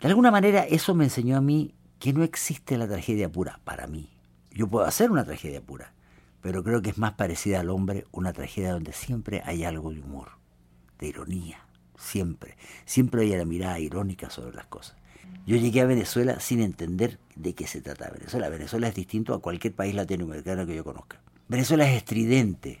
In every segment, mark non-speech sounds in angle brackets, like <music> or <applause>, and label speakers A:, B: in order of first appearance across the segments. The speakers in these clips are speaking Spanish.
A: De alguna manera eso me enseñó a mí que no existe la tragedia pura para mí. Yo puedo hacer una tragedia pura, pero creo que es más parecida al hombre una tragedia donde siempre hay algo de humor, de ironía, siempre. Siempre hay la mirada irónica sobre las cosas. Yo llegué a Venezuela sin entender de qué se trata Venezuela. Venezuela es distinto a cualquier país latinoamericano que yo conozca. Venezuela es estridente.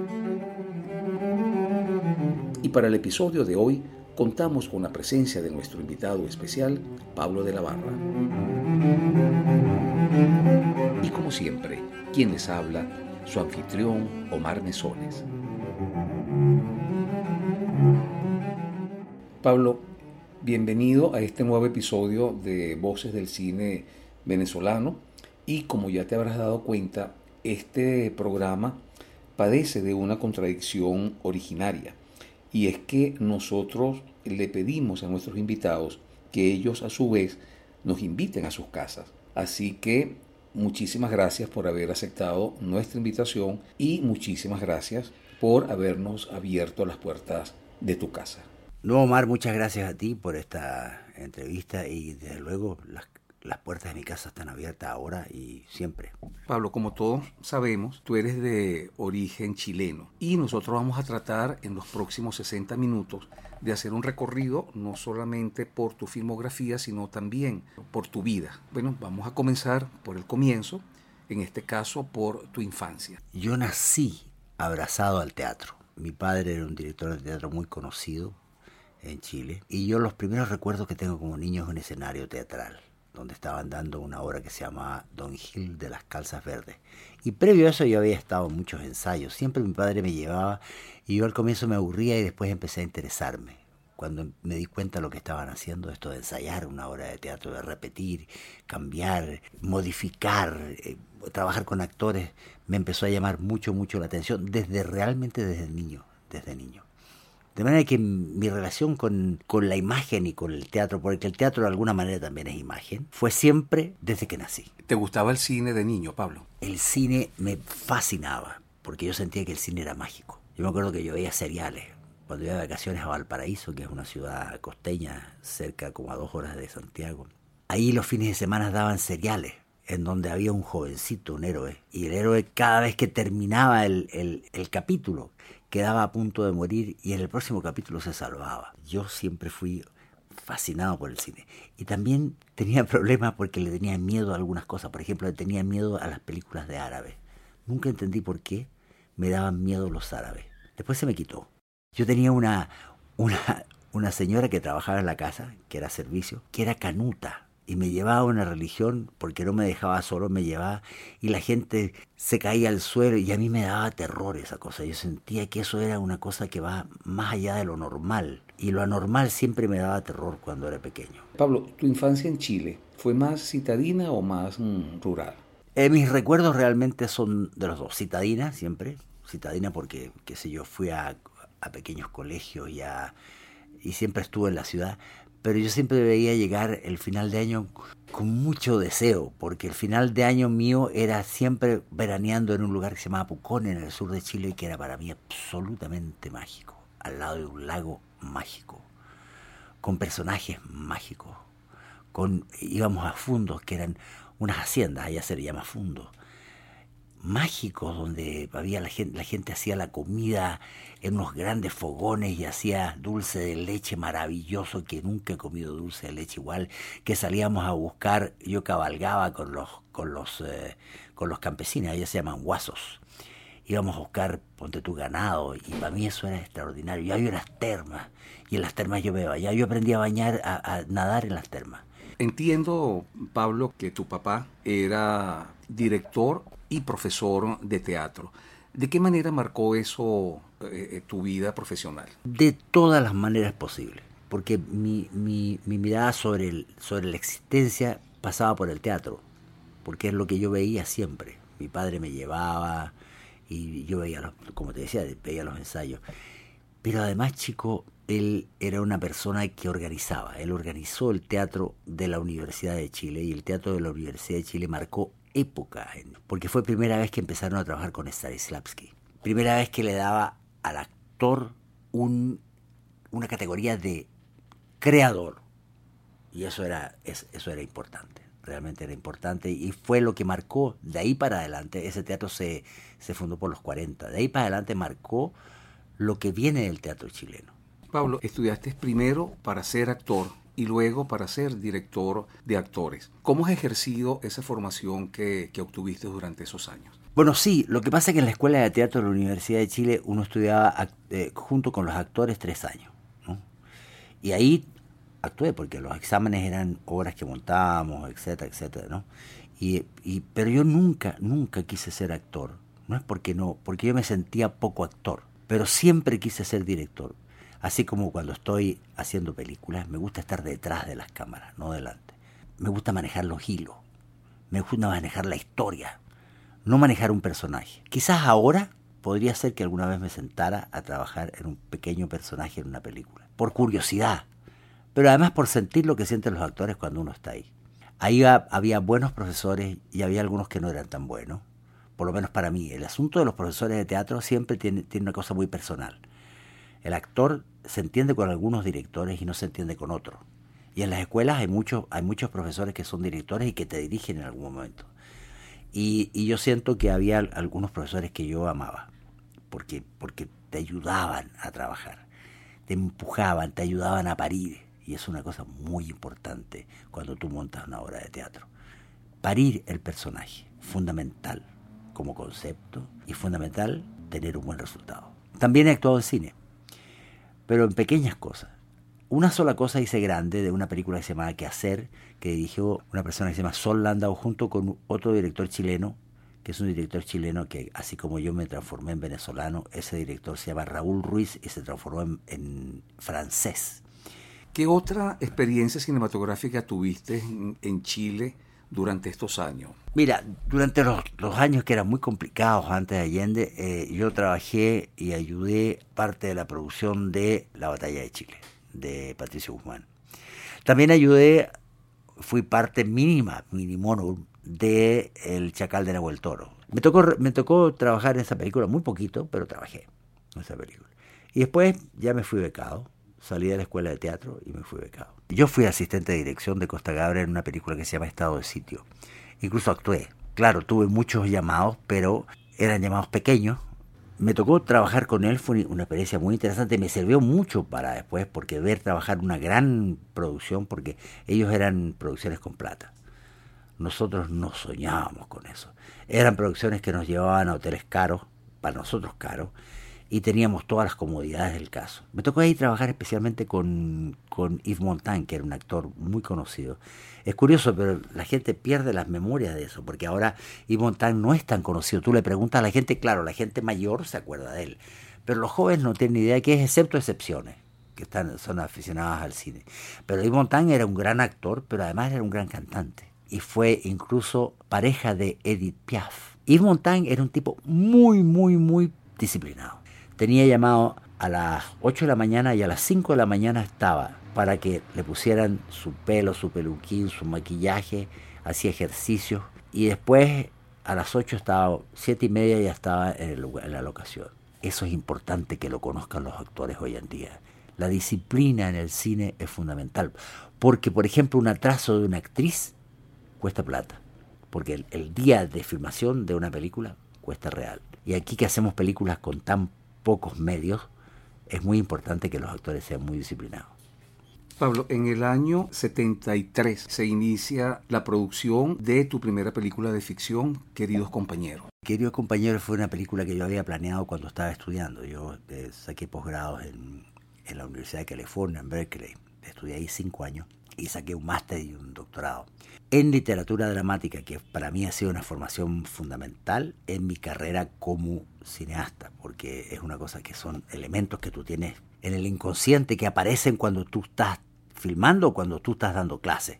B: Y para el episodio de hoy contamos con la presencia de nuestro invitado especial, Pablo de la Barra. Y como siempre, quien les habla, su anfitrión, Omar Mesones. Pablo, bienvenido a este nuevo episodio de Voces del Cine Venezolano y como ya te habrás dado cuenta, este programa padece de una contradicción originaria y es que nosotros le pedimos a nuestros invitados que ellos a su vez nos inviten a sus casas. Así que muchísimas gracias por haber aceptado nuestra invitación y muchísimas gracias por habernos abierto las puertas de tu casa.
A: No, Omar, muchas gracias a ti por esta entrevista y desde luego las, las, puertas de mi casa están abiertas ahora y siempre.
B: Pablo, como todos sabemos, tú eres de origen chileno y nosotros vamos a tratar en los próximos 60 minutos de hacer un recorrido no solamente por tu filmografía, sino también por tu vida. Bueno, vamos a comenzar por el comienzo, en este caso por tu infancia.
A: Yo nací abrazado al teatro. Mi padre era un director de teatro muy conocido, en Chile. Y yo los primeros recuerdos que tengo como niño es un escenario teatral, donde estaban dando una obra que se llama Don Gil de las Calzas Verdes. Y previo a eso yo había estado en muchos ensayos. Siempre mi padre me llevaba y yo al comienzo me aburría y después empecé a interesarme. Cuando me di cuenta de lo que estaban haciendo, esto de ensayar una obra de teatro, de repetir, cambiar, modificar, eh, trabajar con actores, me empezó a llamar mucho, mucho la atención, desde realmente desde niño, desde niño. De manera que mi relación con, con, la imagen y con el teatro, porque el teatro de alguna manera también es imagen, fue siempre desde que nací.
B: ¿Te gustaba el cine de niño, Pablo?
A: El cine me fascinaba, porque yo sentía que el cine era mágico. Yo me acuerdo que yo veía seriales. Cuando iba de vacaciones a Valparaíso, que es una ciudad costeña, cerca como a dos horas de Santiago, ahí los fines de semana daban seriales en donde había un jovencito, un héroe, y el héroe cada vez que terminaba el, el, el capítulo, quedaba a punto de morir y en el próximo capítulo se salvaba. Yo siempre fui fascinado por el cine. Y también tenía <laughs> problemas porque le tenía miedo a algunas cosas. Por ejemplo, le tenía miedo a las películas de árabes. Nunca entendí por qué me daban miedo los árabes. Después se me quitó. Yo tenía una, una, una señora que trabajaba en la casa, que era servicio, que era canuta y me llevaba a una religión porque no me dejaba solo, me llevaba y la gente se caía al suelo y a mí me daba terror esa cosa. Yo sentía que eso era una cosa que va más allá de lo normal y lo anormal siempre me daba terror cuando era pequeño.
B: Pablo, ¿tu infancia en Chile fue más citadina o más mm, rural?
A: Eh, mis recuerdos realmente son de los dos, citadina siempre, citadina porque, qué sé yo, fui a, a pequeños colegios y, a, y siempre estuve en la ciudad, pero yo siempre veía llegar el final de año con mucho deseo, porque el final de año mío era siempre veraneando en un lugar que se llamaba Pucón, en el sur de Chile, y que era para mí absolutamente mágico, al lado de un lago mágico, con personajes mágicos, con íbamos a fundos, que eran unas haciendas, allá se le llama fundo, mágicos, donde había la gente, la gente hacía la comida en unos grandes fogones y hacía dulce de leche maravilloso, que nunca he comido dulce de leche igual, que salíamos a buscar, yo cabalgaba con los, con los, eh, con los campesinos, ellos se llaman guasos. Íbamos a buscar, ponte tu ganado, y para mí eso era extraordinario. Y había unas termas, y en las termas yo me bañaba. Yo aprendí a bañar, a, a nadar en las termas.
B: Entiendo, Pablo, que tu papá era director y profesor de teatro. ¿De qué manera marcó eso eh, tu vida profesional?
A: De todas las maneras posibles, porque mi, mi, mi mirada sobre, el, sobre la existencia pasaba por el teatro, porque es lo que yo veía siempre. Mi padre me llevaba y yo veía, los, como te decía, veía los ensayos. Pero además, chico, él era una persona que organizaba. Él organizó el teatro de la Universidad de Chile y el teatro de la Universidad de Chile marcó época, porque fue primera vez que empezaron a trabajar con Stanislavski. Primera vez que le daba al actor un, una categoría de creador. Y eso era, eso era importante, realmente era importante. Y fue lo que marcó, de ahí para adelante, ese teatro se, se fundó por los 40, de ahí para adelante marcó lo que viene del teatro chileno.
B: Pablo, estudiaste primero para ser actor y luego para ser director de actores. ¿Cómo has ejercido esa formación que, obtuviste durante esos años?
A: Bueno, sí, lo que pasa es que en la Escuela de Teatro de la Universidad de Chile uno estudiaba eh, junto con los actores tres años. Y ahí actué porque los exámenes eran obras que montábamos, etcétera, etcétera, ¿no? Y, y, pero yo nunca, nunca quise ser actor. No es porque no, porque yo me sentía poco actor, pero siempre quise ser director. Así como cuando estoy haciendo películas, me gusta estar detrás de las cámaras, no delante. Me gusta manejar los hilos, me gusta manejar la historia, no manejar un personaje. Quizás ahora podría ser que alguna vez me sentara a trabajar en un pequeño personaje en una película, por curiosidad, pero además por sentir lo que sienten los actores cuando uno está ahí. Ahí había buenos profesores y había algunos que no eran tan buenos, por lo menos para mí. El asunto de los profesores de teatro siempre tiene, tiene una cosa muy personal. El actor se entiende con algunos directores y no se entiende con otros. Y en las escuelas hay muchos, hay muchos profesores que son directores y que te dirigen en algún momento. Y, yo siento que había algunos profesores que yo amaba, porque, porque te ayudaban a trabajar, te empujaban, te ayudaban a parir. Y es una cosa muy importante cuando tú montas una obra de teatro. Parir el personaje, fundamental como concepto y fundamental tener un buen resultado. También he actuado en cine pero en pequeñas cosas. Una sola cosa hice grande de una película que se llama ¿Qué hacer? que dirigió una persona que se llama Sol Landau junto con otro director chileno, que es un director chileno que, así como yo me transformé en venezolano, ese director se llama Raúl Ruiz y se transformó en, francés.
B: ¿Qué otra experiencia cinematográfica tuviste en Chile durante estos años?
A: Mira, durante los, años que eran muy complicados antes de Allende, eh, yo trabajé y ayudé parte de la producción de La Batalla de Chile, de Patricio Guzmán. También ayudé, fui parte mínima, minimono, de El Chacal de Nahuel Toro. Me tocó, me tocó trabajar en esa película, muy poquito, pero trabajé en esa película. Y después ya me fui becado salí de la escuela de teatro y me fui becado. Yo fui asistente de dirección de Costa Gabra en una película que se llama Estado de Sitio. Incluso actué. Claro, tuve muchos llamados, pero eran llamados pequeños. Me tocó trabajar con él, fue una experiencia muy interesante, me sirvió mucho para después, porque ver trabajar una gran producción, porque ellos eran producciones con plata. Nosotros no soñábamos con eso. Eran producciones que nos llevaban a hoteles caros, para nosotros caros, y teníamos todas las comodidades del caso. Me tocó ahí trabajar especialmente con, con Yves Montand, que era un actor muy conocido. Es curioso, pero la gente pierde las memorias de eso, porque ahora Yves Montand no es tan conocido. Tú le preguntas a la gente, claro, la gente mayor se acuerda de él, pero los jóvenes no tienen ni idea de qué es, excepto excepciones que están, son aficionadas al cine. Pero Yves Montand era un gran actor, pero además era un gran cantante. Y fue incluso pareja de Edith Piaf. Yves Montand era un tipo muy, muy, muy disciplinado tenía llamado a las 8 de la mañana y a las 5 de la mañana estaba para que le pusieran su pelo, su peluquín, su maquillaje, hacía ejercicios y después a las 8 estaba, 7 y media ya estaba en, en la locación. Eso es importante que lo conozcan los actores hoy en día. La disciplina en el cine es fundamental, porque por ejemplo un atraso de una actriz cuesta plata, porque el, el día de filmación de una película cuesta real. Y aquí que hacemos películas con tan pocos medios, es muy importante que los actores sean muy disciplinados.
B: Pablo, en el año 73 se inicia la producción de tu primera película de ficción, Queridos Compañeros.
A: Queridos Compañeros fue una película que yo había planeado cuando estaba estudiando. Yo eh, saqué posgrados en, en la Universidad de California, en Berkeley. Estudié ahí cinco años. Y saqué un máster y un doctorado en literatura dramática, que para mí ha sido una formación fundamental en mi carrera como cineasta, porque es una cosa que son elementos que tú tienes en el inconsciente que aparecen cuando tú estás filmando o cuando tú estás dando clases.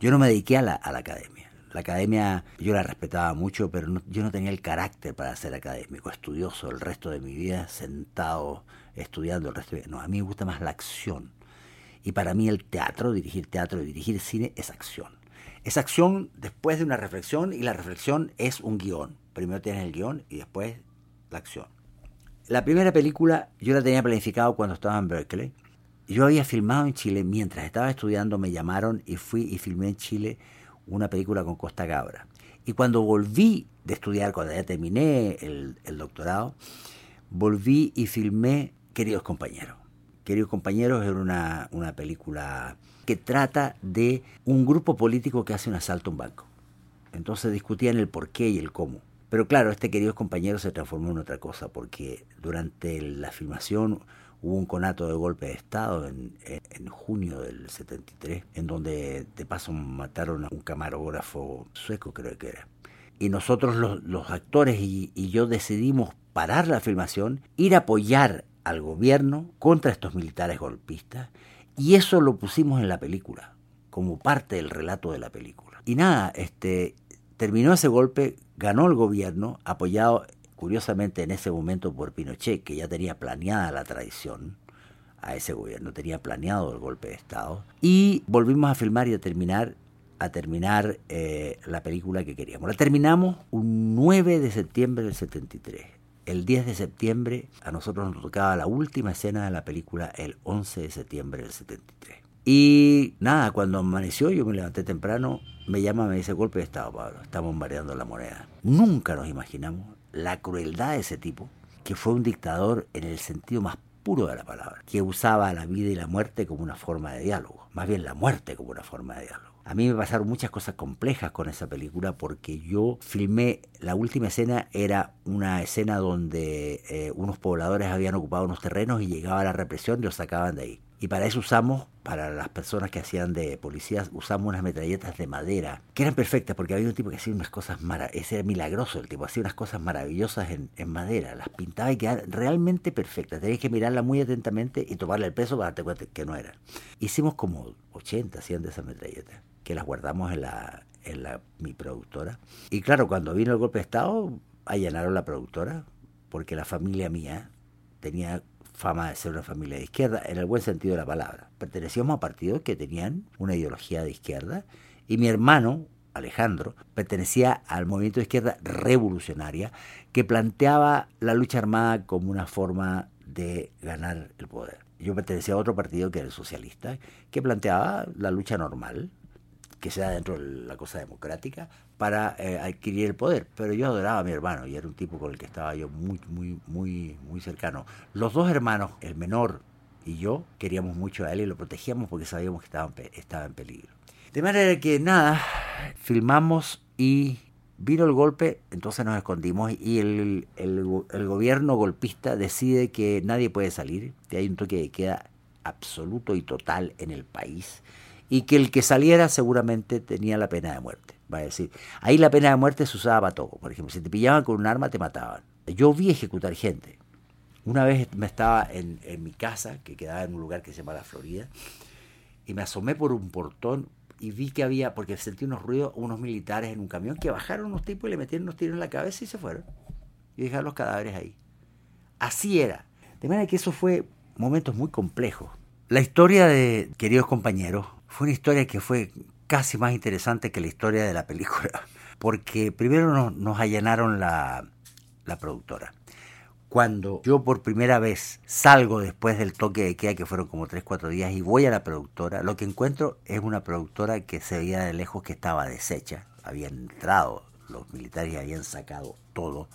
A: Yo no me dediqué a la, a la academia. La academia yo la respetaba mucho, pero yo no tenía el carácter para ser académico, estudioso el resto de mi vida, sentado estudiando el resto de mi vida. No, a mí me gusta más la acción. Y para mí el teatro, dirigir teatro y dirigir cine es acción. Es acción después de una reflexión y la reflexión es un guion. Primero tienes el guion y después la acción. La primera película yo la tenía planificado cuando estaba en Berkeley. Yo había filmado en Chile, mientras estaba estudiando me llamaron y fui y filmé en Chile una película con Costa Gabra. Y cuando volví de estudiar, cuando ya terminé el, el doctorado, volví y filmé Queridos Compañeros. Queridos Compañeros era una, una película que trata de un grupo político que hace un asalto a un banco. Entonces discutían el por qué y el cómo. Pero claro, este queridos compañeros se transformó en otra cosa, porque durante la filmación hubo un conato de golpe de Estado en, en, junio del 73, en donde de paso mataron a un camarógrafo sueco, creo que era. Y nosotros los, los actores y, y yo decidimos parar la filmación, ir a apoyar al gobierno contra estos militares golpistas y eso lo pusimos en la película, como parte del relato de la película. Y nada, este, terminó ese golpe, ganó el gobierno, apoyado curiosamente en ese momento por Pinochet, que ya tenía planeada la traición a ese gobierno, tenía planeado el golpe de Estado. Y volvimos a filmar y a terminar a terminar eh, la película que queríamos. La terminamos un 9 de septiembre del 73 el 10 de septiembre a nosotros nos tocaba la última escena de la película el 11 de septiembre del 73. Y nada, cuando amaneció yo me levanté temprano, me llama, me dice golpe de Estado, Pablo, estamos bombardeando la moneda. Nunca nos imaginamos la crueldad de ese tipo, que fue un dictador en el sentido más puro de la palabra, que usaba la vida y la muerte como una forma de diálogo, más bien la muerte como una forma de diálogo. A mí me pasaron muchas cosas complejas con esa película porque yo filmé, la última escena era una escena donde eh, unos pobladores habían ocupado unos terrenos y llegaba la represión y los sacaban de ahí. Y para eso usamos, para las personas que hacían de policías, usamos unas metralletas de madera, que eran perfectas porque había un tipo que hacía unas cosas maravillosas, ese era milagroso el tipo, hacía unas cosas maravillosas en, madera, las pintaba y quedaban realmente perfectas. Tenías que mirarla muy atentamente y tomarle el peso para darte cuenta que no eran. Hicimos como 80, 100 de esas metralletas que las guardamos en la, en la mi productora. Y claro, cuando vino el golpe de Estado, allanaron la productora, porque la familia mía tenía fama de ser una familia de izquierda, en el buen sentido de la palabra. Pertenecíamos a partidos que tenían una ideología de izquierda, y mi hermano, Alejandro, pertenecía al movimiento de izquierda revolucionaria que planteaba la lucha armada como una forma de ganar el poder. Yo pertenecía a otro partido que era el socialista, que planteaba la lucha normal, que sea dentro de la cosa democrática para eh, adquirir el poder. Pero yo adoraba a mi hermano y era un tipo con el que estaba yo muy, muy, muy, muy cercano. Los dos hermanos, el menor y yo, queríamos mucho a él y lo protegíamos porque sabíamos que estaba en, estaba en peligro. De manera que nada, filmamos y vino el golpe, entonces nos escondimos y el, el, el gobierno golpista decide que nadie puede salir, que hay un toque de queda absoluto y total en el país y que el que saliera seguramente tenía la pena de muerte. Va a decir, ahí la pena de muerte se usaba para todo. Por ejemplo, si te pillaban con un arma, te mataban. Yo vi ejecutar gente. Una vez me estaba en, en mi casa, que quedaba en un lugar que se llama La Florida, y me asomé por un portón y vi que había, porque sentí unos ruidos, unos militares en un camión que bajaron unos tipos y le metieron unos tiros en la cabeza y se fueron. Y dejaron los cadáveres ahí. Así era. De manera que eso fue momentos muy complejos. La historia de queridos compañeros fue una historia que fue casi más interesante que la historia de la película, <laughs> porque primero nos, allanaron la, productora. Cuando yo por primera vez salgo después del toque de queda, que fueron como 3-4 días, y voy a la productora, lo que encuentro es una productora que se veía de lejos que estaba deshecha, habían entrado los militares y habían sacado todo.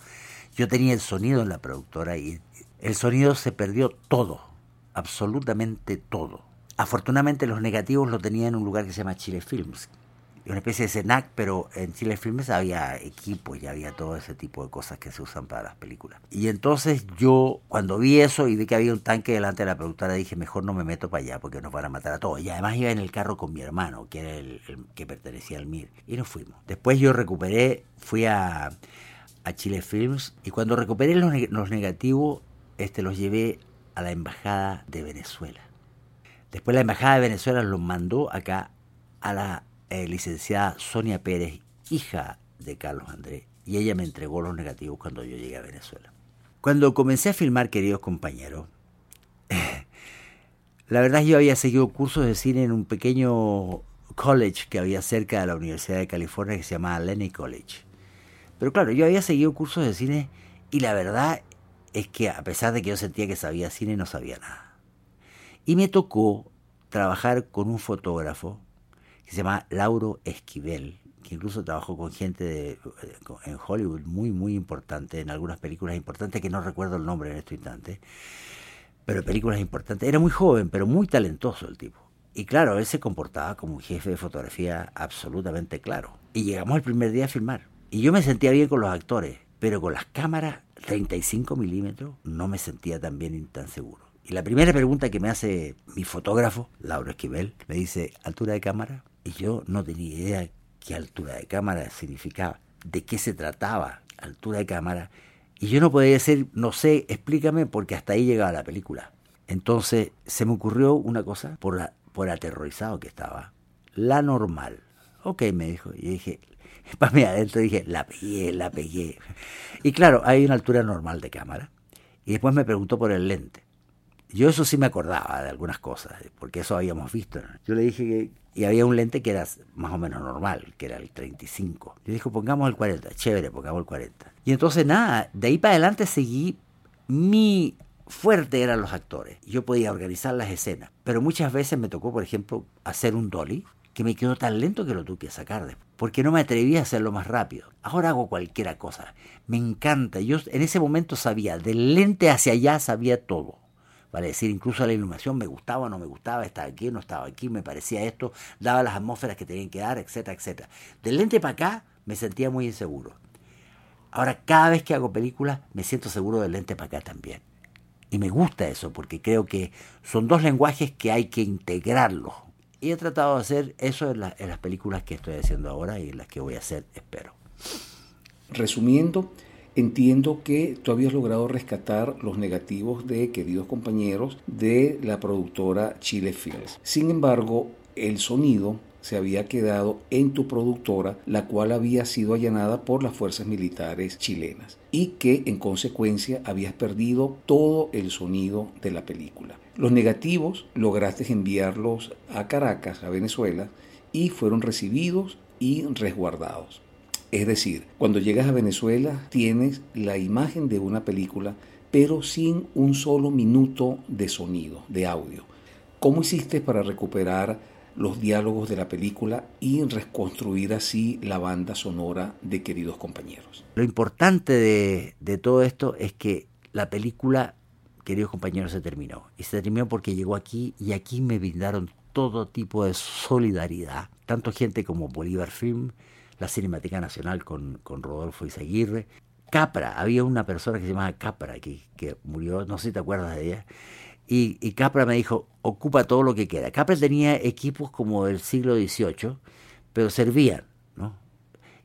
A: Yo tenía el sonido en la productora y el sonido se perdió todo, absolutamente todo Afortunadamente los negativos lo tenía en un lugar que se llama Chile Films, una especie de CENAC, pero en Chile Filmes había equipos y había todo ese tipo de cosas que se usan para las películas. Y entonces yo, cuando vi eso y vi que había un tanque delante de la productora, dije, mejor no me meto para allá porque nos van a matar a todos. Y además iba en el carro con mi hermano, que era el, que pertenecía al MIR, y nos fuimos. Después yo recuperé, fui a, a Chile Films, y cuando recuperé los, los negativos, este, los llevé a la embajada de Venezuela. Después la embajada de Venezuela los mandó acá a la eh, licenciada Sonia Pérez, hija de Carlos Andrés, y ella me entregó los negativos cuando yo llegué a Venezuela. Cuando comencé a filmar, queridos compañeros, <laughs> la verdad yo había seguido cursos de cine en un pequeño college que había cerca de la Universidad de California que se llamaba Lenny College. Pero claro, yo había seguido cursos de cine y la verdad es que a pesar de que yo sentía que sabía cine, no sabía nada. Y me tocó trabajar con un fotógrafo que se llama Lauro Esquivel, que incluso trabajó con gente eh, en Hollywood muy, muy importante, en algunas películas importantes, que no recuerdo el nombre en este instante, pero películas importantes. Era muy joven, pero muy talentoso el tipo. Y claro, él se comportaba como un jefe de fotografía absolutamente claro. Y llegamos el primer día a filmar. Y yo me sentía bien con los actores, pero con las cámaras 35 milímetros no me sentía tan bien y tan seguro. Y la primera pregunta que me hace mi fotógrafo, Lauro Esquivel, me dice, ¿altura de cámara? Y yo no tenía idea qué altura de cámara significaba, de qué se trataba, altura de cámara. Y yo no podía decir, no sé, explícame, porque hasta ahí llegaba la película. Entonces se me ocurrió una cosa, por, la, por aterrorizado que estaba, la normal. Ok, me dijo. Y dije, <laughs> para mí adentro dije, la pegué, la pegué. Y claro, hay una altura normal de cámara. Y después me preguntó por el lente. Yo eso sí me acordaba de algunas cosas, porque eso habíamos visto. Yo le dije que y había un lente que era más o menos normal, que era el 35. Yo dije, pongamos el 40, chévere, pongamos el 40. Y entonces nada, de ahí para adelante seguí, mi fuerte eran los actores. Yo podía organizar las escenas, pero muchas veces me tocó, por ejemplo, hacer un dolly que me quedó tan lento que lo tuve que sacar, porque no me atreví a hacerlo más rápido. Ahora hago cualquier cosa. Me encanta. Yo en ese momento sabía, del lente hacia allá sabía todo. Vale decir, incluso la iluminación me gustaba no me gustaba, estaba aquí no estaba aquí, me parecía esto, daba las atmósferas que tenían que dar, etcétera, etcétera. Del lente para acá me sentía muy inseguro. Ahora, cada vez que hago películas, me siento seguro del lente para acá también. Y me gusta eso, porque creo que son dos lenguajes que hay que integrarlos. Y he tratado de hacer eso en, en las películas que estoy haciendo ahora y en las que voy a hacer, espero.
B: Resumiendo, Entiendo que tú habías logrado rescatar los negativos de queridos compañeros de la productora Chile Films. Sin embargo, el sonido se había quedado en tu productora, la cual había sido allanada por las fuerzas militares chilenas y que en consecuencia habías perdido todo el sonido de la película. Los negativos lograste enviarlos a Caracas, a Venezuela, y fueron recibidos y resguardados. Es decir, cuando llegas a Venezuela tienes la imagen de una película, pero sin un solo minuto de sonido, de audio. ¿Cómo hiciste para recuperar los diálogos de la película y reconstruir así la banda sonora de queridos compañeros?
A: Lo importante de, todo esto es que la película, queridos compañeros, se terminó. Y se terminó porque llegó aquí y aquí me brindaron todo tipo de solidaridad, tanto gente como Bolívar Film, la Cinemática Nacional con, con Rodolfo Izaguirre. Capra, había una persona que se llamaba Capra, que, que murió, no sé si te acuerdas de ella, y, Capra me dijo, ocupa todo lo que queda. Capra tenía equipos como del siglo XVIII, pero servían, ¿no?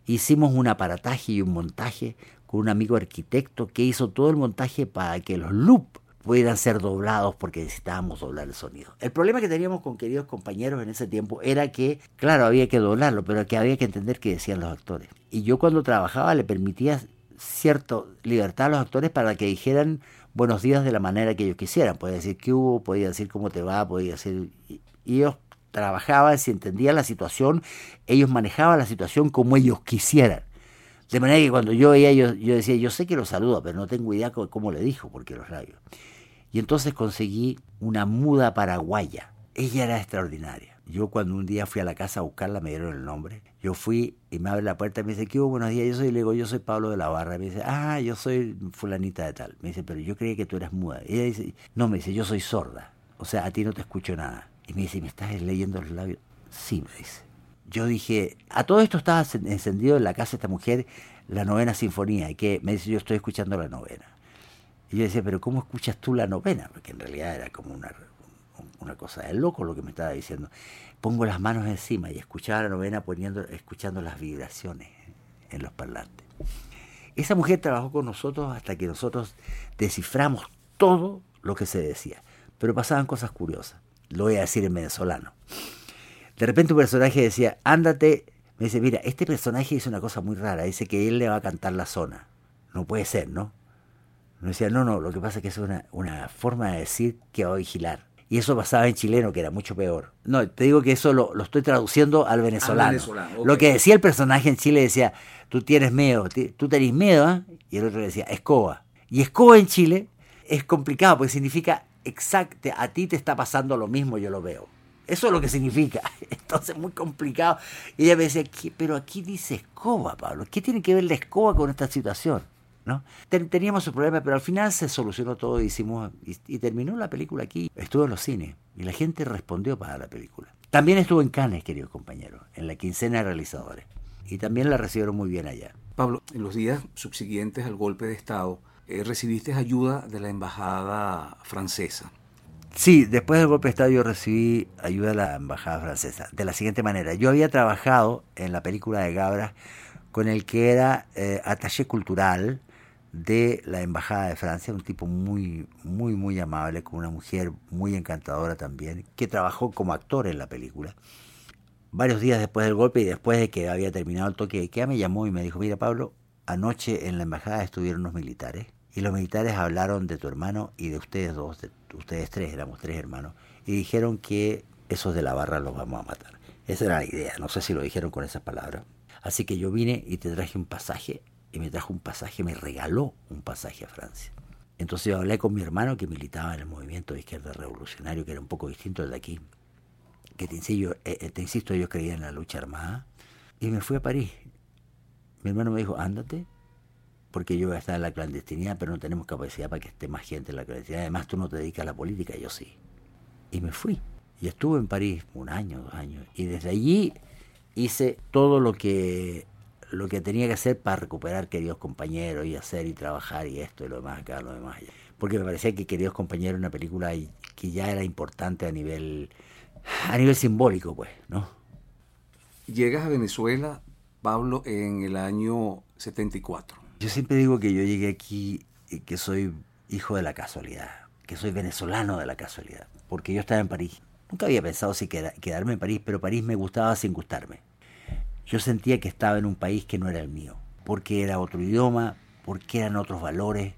A: Hicimos un aparataje y un montaje con un amigo arquitecto que hizo todo el montaje para que los loops pudieran ser doblados porque necesitábamos doblar el sonido. El problema que teníamos con queridos compañeros en ese tiempo era que, claro, había que doblarlo, pero que había que entender qué decían los actores. Y yo cuando trabajaba le permitía cierta libertad a los actores para que dijeran buenos días de la manera que ellos quisieran. Podía decir qué hubo, podía decir cómo te va, podía decir... Y ellos trabajaban, si entendían la situación, ellos manejaban la situación como ellos quisieran. De manera que cuando yo veía, yo, yo decía, yo sé que lo saluda, pero no tengo idea cómo le dijo, porque los labios. Y entonces conseguí una muda paraguaya. Ella era extraordinaria. Yo cuando un día fui a la casa a buscarla, me dieron el nombre. Yo fui y me abre la puerta y me dice, ¿qué hubo? Buenos días. Yo soy, le digo, yo soy Pablo de la Barra. Y me dice, ah, yo soy fulanita de tal. Me dice, pero yo creía que tú eras muda. Y ella dice, no, me dice, yo soy sorda. O sea, a ti no te escucho nada. Y me dice, ¿me estás leyendo los labios? Sí, me dice. Yo dije, a todo esto estaba encendido en la casa de esta mujer la novena sinfonía, y que me dice, yo estoy escuchando la novena. Y yo decía, pero ¿cómo escuchas tú la novena? Porque en realidad era como una, una cosa de loco lo que me estaba diciendo. Pongo las manos encima y escuchaba la novena poniendo, escuchando las vibraciones en los parlantes. Esa mujer trabajó con nosotros hasta que nosotros desciframos todo lo que se decía. Pero pasaban cosas curiosas. Lo voy a decir en venezolano. De repente un personaje decía, ándate. Me dice, mira, este personaje dice una cosa muy rara. Dice que él le va a cantar la zona. No puede ser, ¿no? Me decía, no, no, lo que pasa es que es una, una forma de decir que va a vigilar. Y eso pasaba en chileno, que era mucho peor. No, te digo que eso lo, estoy traduciendo al venezolano. Lo que decía el personaje en Chile decía, tú tienes miedo, tú tenés miedo, ¿eh? y el otro decía, escoba. Y escoba en Chile es complicado porque significa exacto, a ti te está pasando lo mismo, yo lo veo. Eso es lo que significa. <laughs> Entonces, muy complicado. Y ella me decía, pero aquí dice escoba, Pablo. ¿Qué tiene que ver la escoba con esta situación? ¿No? Teníamos un problema, pero al final se solucionó todo y, hicimos, y, terminó la película aquí. Estuvo en los cines y la gente respondió para la película. También estuvo en Cannes, queridos compañeros, en la quincena de realizadores. Y también la recibieron muy bien allá.
B: Pablo, en los días subsiguientes al golpe de Estado, eh, recibiste ayuda de la embajada francesa.
A: Sí, después del golpe de Estado yo recibí ayuda de la embajada francesa. De la siguiente manera, yo había trabajado en la película de Gabra con el que era eh, cultural de la embajada de Francia, un tipo muy, muy, muy amable, con una mujer muy encantadora también, que trabajó como actor en la película. Varios días después del golpe y después de que había terminado el toque de queda, me llamó y me dijo, mira Pablo, anoche en la embajada estuvieron unos militares y los militares hablaron de tu hermano y de ustedes dos, de ustedes tres, éramos tres hermanos, y dijeron que esos de la barra los vamos a matar. Esa era la idea, no sé si lo dijeron con esas palabras. Así que yo vine y te traje un pasaje, y me trajo un pasaje, me regaló un pasaje a Francia. Entonces yo hablé con mi hermano que militaba en el movimiento de izquierda revolucionario, que era un poco distinto del de aquí, que te insisto, eh, eh, te insisto, yo creía en la lucha armada, y me fui a París. Mi hermano me dijo, ándate, porque yo voy a estar en la clandestinidad, pero no tenemos capacidad para que esté más gente en la clandestinidad. Además, tú no te dedicas a la política, yo sí. Y me fui. Y estuve en París un año, dos años. Y desde allí hice todo lo que, lo que tenía que hacer para recuperar queridos compañeros y hacer y trabajar y esto y lo demás acá, lo demás allá. Porque me parecía que Queridos Compañeros era una película que ya era importante a nivel, a nivel simbólico, pues, ¿no?
B: Llegas a Venezuela, Pablo, en el año 74
A: yo siempre digo que yo llegué aquí y que soy hijo de la casualidad, que soy venezolano de la casualidad, porque yo estaba en París. Nunca había pensado si quedarme en París, pero París me gustaba sin gustarme. Yo sentía que estaba en un país que no era el mío, porque era otro idioma, porque eran otros valores,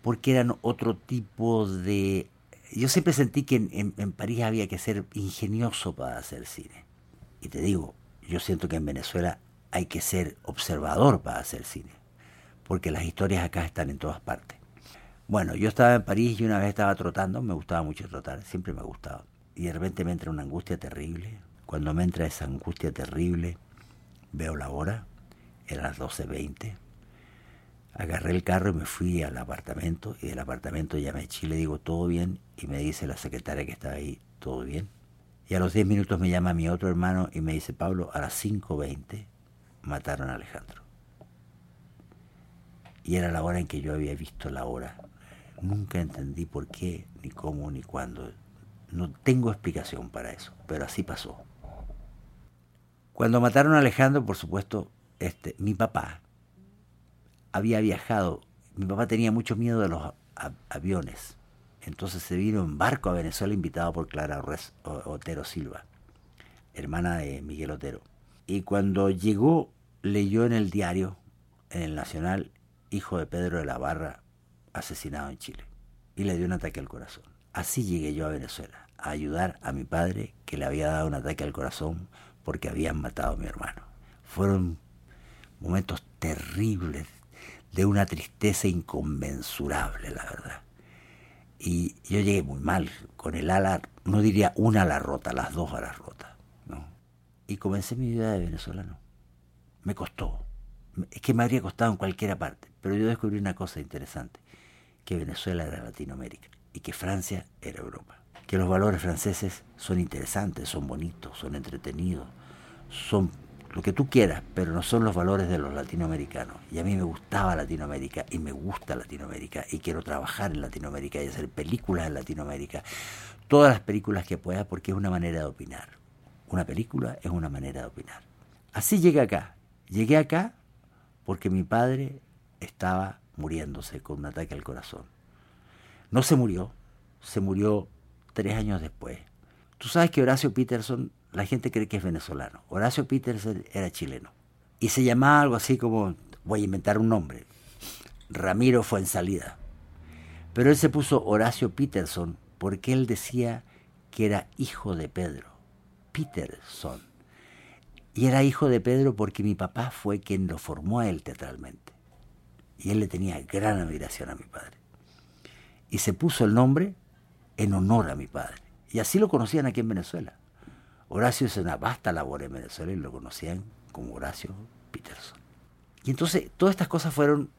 A: porque eran otro tipo de... Yo siempre sentí que en París había que ser ingenioso para hacer cine. Y te digo, yo siento que en Venezuela hay que ser observador para hacer cine porque las historias acá están en todas partes. Bueno, yo estaba en París y una vez estaba trotando, me gustaba mucho trotar, siempre me ha gustado. Y de repente me entra una angustia terrible. Cuando me entra esa angustia terrible, veo la hora, eran las 12.20. Agarré el carro y me fui al apartamento y del apartamento llamé a Chile, digo, ¿todo bien? Y me dice la secretaria que estaba ahí, ¿todo bien? Y a los 10 minutos me llama mi otro hermano y me dice, Pablo, a las 5.20 mataron a Alejandro y era la hora en que yo había visto la hora. Nunca entendí por qué, ni cómo, ni cuándo. No tengo explicación para eso, pero así pasó. Cuando mataron a Alejandro, por supuesto, este, mi papá había viajado. Mi papá tenía mucho miedo de los aviones. Entonces se vino en barco a Venezuela invitado por Clara Otero Silva, hermana de Miguel Otero. Y cuando llegó, leyó en el diario, en el Nacional, hijo de Pedro de la Barra, asesinado en Chile, y le dio un ataque al corazón. Así llegué yo a Venezuela, a ayudar a mi padre que le había dado un ataque al corazón porque habían matado a mi hermano. Fueron momentos terribles, de una tristeza inconmensurable, la verdad. Y yo llegué muy mal, con el ala, no diría una ala rota, las dos alas rotas. ¿no? Y comencé mi vida de venezolano. Me costó, es que me habría costado en cualquier parte. Pero yo descubrí una cosa interesante, que Venezuela era Latinoamérica y que Francia era Europa. Que los valores franceses son interesantes, son bonitos, son entretenidos, son lo que tú quieras, pero no son los valores de los latinoamericanos. Y a mí me gustaba Latinoamérica y me gusta Latinoamérica y quiero trabajar en Latinoamérica y hacer películas en Latinoamérica. Todas las películas que pueda porque es una manera de opinar. Una película es una manera de opinar. Así llegué acá. Llegué acá porque mi padre estaba muriéndose con un ataque al corazón. No se murió, se murió tres años después. Tú sabes que Horacio Peterson la gente cree que es venezolano. Horacio Peterson era chileno. Y se llamaba algo así como, voy a inventar un nombre, Ramiro fue en salida. Pero él se puso Horacio Peterson porque él decía que era hijo de Pedro, Peterson. Y era hijo de Pedro porque mi papá fue quien lo formó a él teatralmente. Y él le tenía gran admiración a mi padre. Y se puso el nombre en honor a mi padre. Y así lo conocían aquí en Venezuela. Horacio hizo una vasta labor en Venezuela y lo conocían como Horacio Peterson. Y entonces todas estas cosas fueron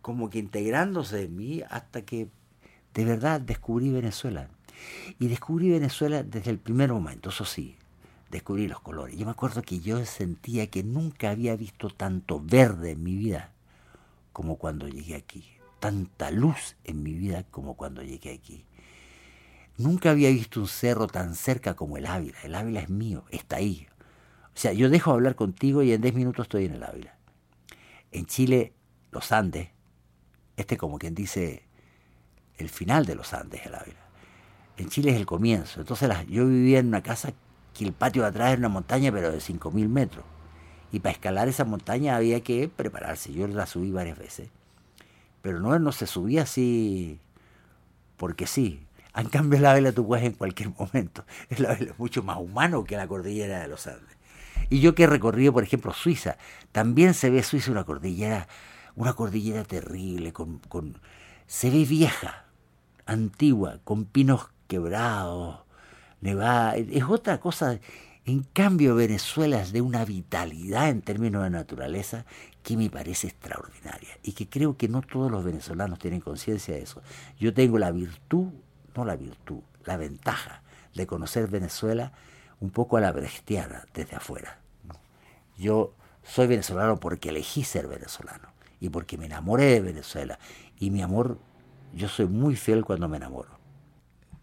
A: como que integrándose en mí hasta que de verdad descubrí Venezuela. Y descubrí Venezuela desde el primer momento, eso sí, descubrí los colores. Yo me acuerdo que yo sentía que nunca había visto tanto verde en mi vida como cuando llegué aquí, tanta luz en mi vida como cuando llegué aquí. Nunca había visto un cerro tan cerca como el Ávila. El Ávila es mío, está ahí. O sea, yo dejo de hablar contigo y en 10 minutos estoy en el Ávila. En Chile, los Andes, este como quien dice el final de los Andes, el Ávila. En Chile es el comienzo. Entonces yo vivía en una casa que el patio de atrás era una montaña, pero de 5.000 metros. Y para escalar esa montaña había que prepararse. Yo la subí varias veces. Pero no, no se subía así porque sí. En cambio, la vela tú puedes en cualquier <laughs> momento. Es la vela mucho más humano que la cordillera de los Andes. Y yo que he recorrido, por ejemplo, Suiza, también se ve Suiza una cordillera, una cordillera terrible, con, con se ve vieja, antigua, con pinos quebrados, nevada. Es otra cosa. En cambio, Venezuela es de una vitalidad en términos de naturaleza que me parece extraordinaria y que creo que no todos los venezolanos tienen conciencia de eso. Yo tengo la virtud no la virtud, la ventaja de conocer Venezuela un poco a la brechtiana desde afuera. Yo soy venezolano porque elegí ser venezolano y porque me enamoré de Venezuela. Y mi amor, yo soy muy fiel cuando me enamoro.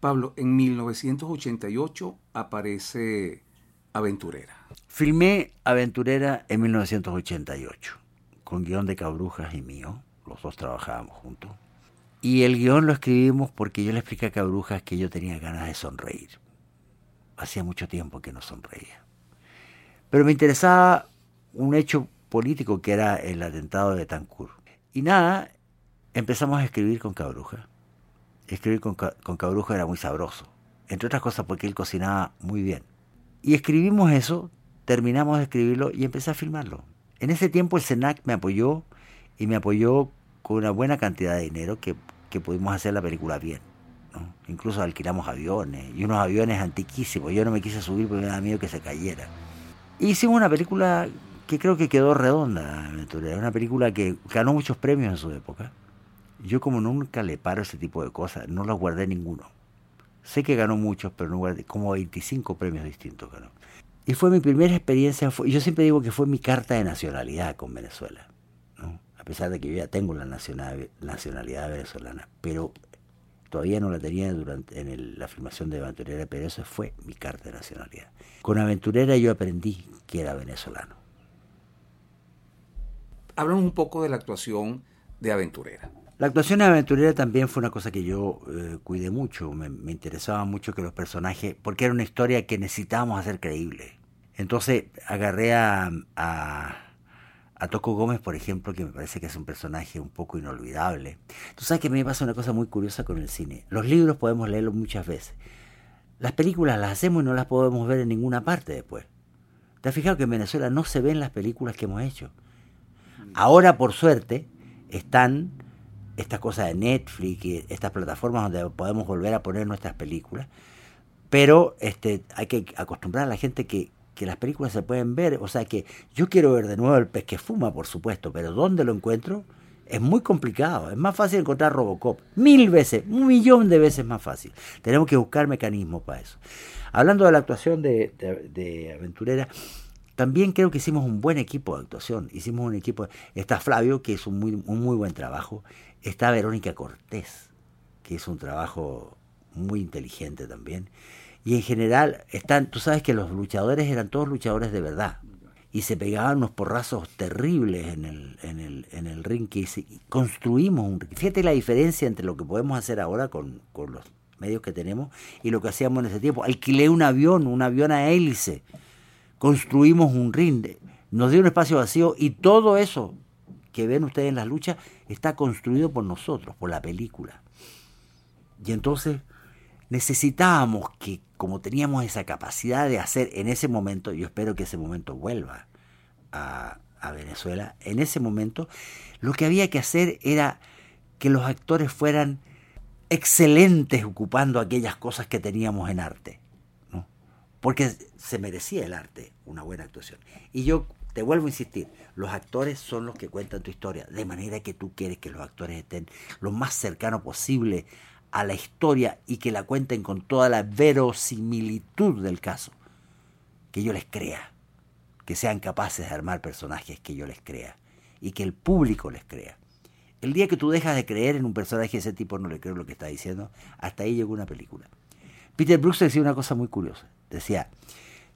B: Pablo, en 1988 aparece Aventurera.
A: Filmé Aventurera en 1988, con guion de Cabrujas y mío. Los dos trabajábamos juntos. Y el guion lo escribimos porque yo le expliqué a Cabrujas que yo tenía ganas de sonreír. Hacía mucho tiempo que no sonreía. Pero me interesaba un hecho político que era el atentado de Tancur. Y nada, empezamos a escribir con Cabruja. Escribir con, con Cabruja era muy sabroso. Entre otras cosas porque él cocinaba muy bien. Y escribimos eso, terminamos de escribirlo y empecé a filmarlo. En ese tiempo el SENAC me apoyó y me apoyó con una buena cantidad de dinero que, pudimos hacer la película bien. Incluso alquilamos aviones y unos aviones antiquísimos. Yo no me quise subir porque me daba miedo que se cayera. Hicimos una película que creo que quedó redonda, Aventurera. Una película que ganó muchos premios en su época. Yo como nunca le paro ese tipo de cosas, no los guardé ninguno. Sé que ganó muchos, pero como 25 premios distintos ganó. Y fue mi primera experiencia, yo siempre digo que fue mi carta de nacionalidad con Venezuela a pesar de que yo ya tengo la nacionalidad venezolana, pero todavía no la tenía durante en la filmación de Aventurera, pero eso fue mi carta de nacionalidad. Con Aventurera yo aprendí que era venezolano.
B: Háblanos un poco de la actuación de Aventurera.
A: La actuación Aventurera también fue una cosa que yo eh, cuidé mucho, me, interesaba mucho que los personajes, porque era una historia que necesitábamos hacer creíble. Entonces agarré a a Toco Gómez, por ejemplo, que me parece que es un personaje un poco inolvidable. Tú sabes que a mí me pasa una cosa muy curiosa con el cine. Los libros podemos leerlos muchas veces. Las películas las hacemos y no las podemos ver en ninguna parte después. ¿Te has fijado que en Venezuela no se ven las películas que hemos hecho? Ahora, por suerte, están estas cosas de Netflix estas plataformas donde podemos volver a poner nuestras películas. Pero este, hay que acostumbrar a la gente que que las películas se pueden ver. O sea que yo quiero ver de nuevo el pez que fuma, por supuesto, pero ¿dónde lo encuentro? Es muy complicado. Es más fácil encontrar Robocop. Mil veces, un millón de veces más fácil. Tenemos que buscar mecanismos para eso. Hablando de la actuación de, de, Aventurera, También creo que hicimos un buen equipo de actuación. Hicimos un equipo. Está Flavio, que hizo un muy, un muy buen trabajo. Está Verónica Cortés, que hizo un trabajo muy inteligente también. Y en general, están, tú sabes que los luchadores eran todos luchadores de verdad. Y se pegaban unos porrazos terribles en el, en el, en el ring que construimos un Fíjate la diferencia entre lo que podemos hacer ahora con, con los medios que tenemos y lo que hacíamos en ese tiempo. Alquilé un avión, un avión a hélice construimos un ring, nos dio un espacio vacío y todo eso que ven ustedes en las luchas está construido por nosotros, por la película. Y entonces necesitábamos que, como teníamos esa capacidad de hacer en ese momento, yo espero que ese momento vuelva a, a Venezuela, en ese momento lo que había que hacer era que los actores fueran excelentes ocupando aquellas cosas que teníamos en arte porque se merecía el arte una buena actuación. Y yo te vuelvo a insistir, los actores son los que cuentan tu historia, de manera que tú quieres que los actores estén lo más cercano posible a la historia y que la cuenten con toda la verosimilitud del caso, que yo les crea, que sean capaces de armar personajes que yo les crea y que el público les crea. El día que tú dejas de creer en un personaje de ese tipo, no le creo lo que está diciendo, hasta ahí llegó una película. Peter Brooks decía una cosa muy curiosa. Decía,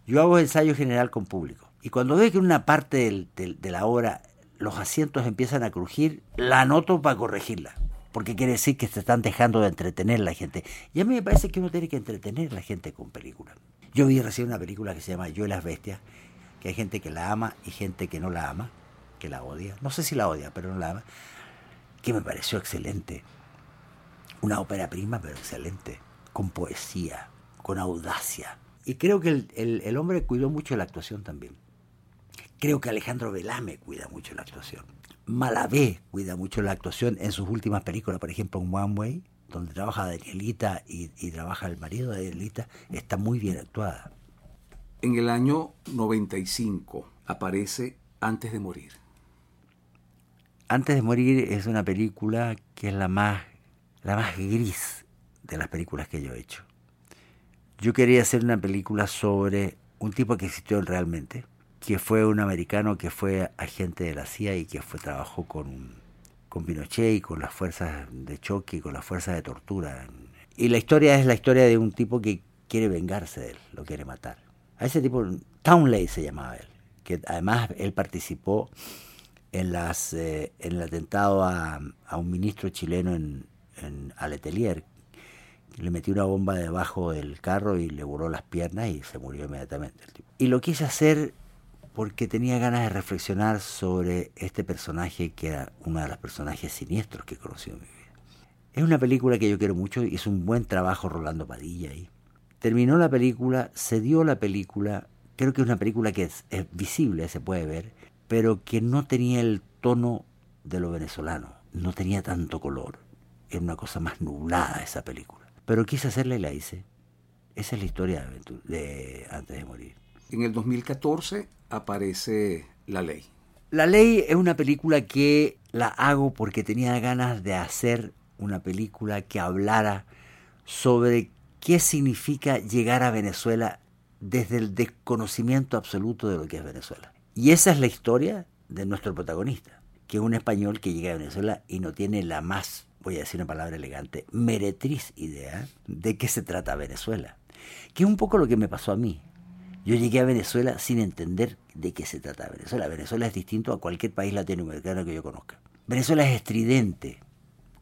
A: yo hago ensayo general con público y cuando veo que en una parte de la obra los asientos empiezan a crujir, la anoto para corregirla. Porque quiere decir que se están dejando de entretener la gente. Y a mí me parece que uno tiene que entretener a la gente con películas. Yo vi recién una película que se llama Yo y las Bestias, que hay gente que la ama y gente que no la ama, que la odia. No sé si la odia, pero no la ama. Que me pareció excelente. Una ópera prima, pero excelente con poesía, con audacia. Y creo que el, hombre cuidó mucho la actuación también. Creo que Alejandro Velame cuida mucho la actuación. Malavé cuida mucho la actuación en sus últimas películas, por ejemplo en One Way, donde trabaja Danielita y, y trabaja el marido de Danielita, está muy bien actuada.
B: En el año 95 aparece Antes de morir.
A: Antes de morir es una película que es la más, la más gris de las películas que yo he hecho. Yo quería hacer una película sobre un tipo que existió realmente, que fue un americano que fue agente de la CIA y que fue trabajó con, con Pinochet y con las fuerzas de choque y con las fuerzas de tortura. Y la historia es la historia de un tipo que quiere vengarse de él, lo quiere matar. A ese tipo, Townley se llamaba él, que además él participó en, las, eh, en el atentado a, a, un ministro chileno en, en Aletelier, le metió una bomba debajo del carro y le voló las piernas y se murió inmediatamente. Y lo quise hacer porque tenía ganas de reflexionar sobre este personaje que era uno de los personajes siniestros que he conocido en mi vida. Es una película que yo quiero mucho, hizo un buen trabajo Rolando Padilla ahí. Terminó la película, se dio la película, creo que es una película que es, es visible, se puede ver, pero que no tenía el tono de lo venezolano, no tenía tanto color, era una cosa más nublada esa película. Pero quise hacerla y la hice. Esa es la historia de, Antes de Morir.
B: En el 2014 aparece La Ley.
A: La Ley es una película que la hago porque tenía ganas de hacer una película que hablara sobre qué significa llegar a Venezuela desde el desconocimiento absoluto de lo que es Venezuela. Y esa es la historia de nuestro protagonista, que es un español que llega a Venezuela y no tiene la más voy a decir una palabra elegante, meretriz idea de qué se trata Venezuela. Que es un poco lo que me pasó a mí. Yo llegué a Venezuela sin entender de qué se trata Venezuela. Venezuela es distinto a cualquier país latinoamericano que yo conozca. Venezuela es estridente.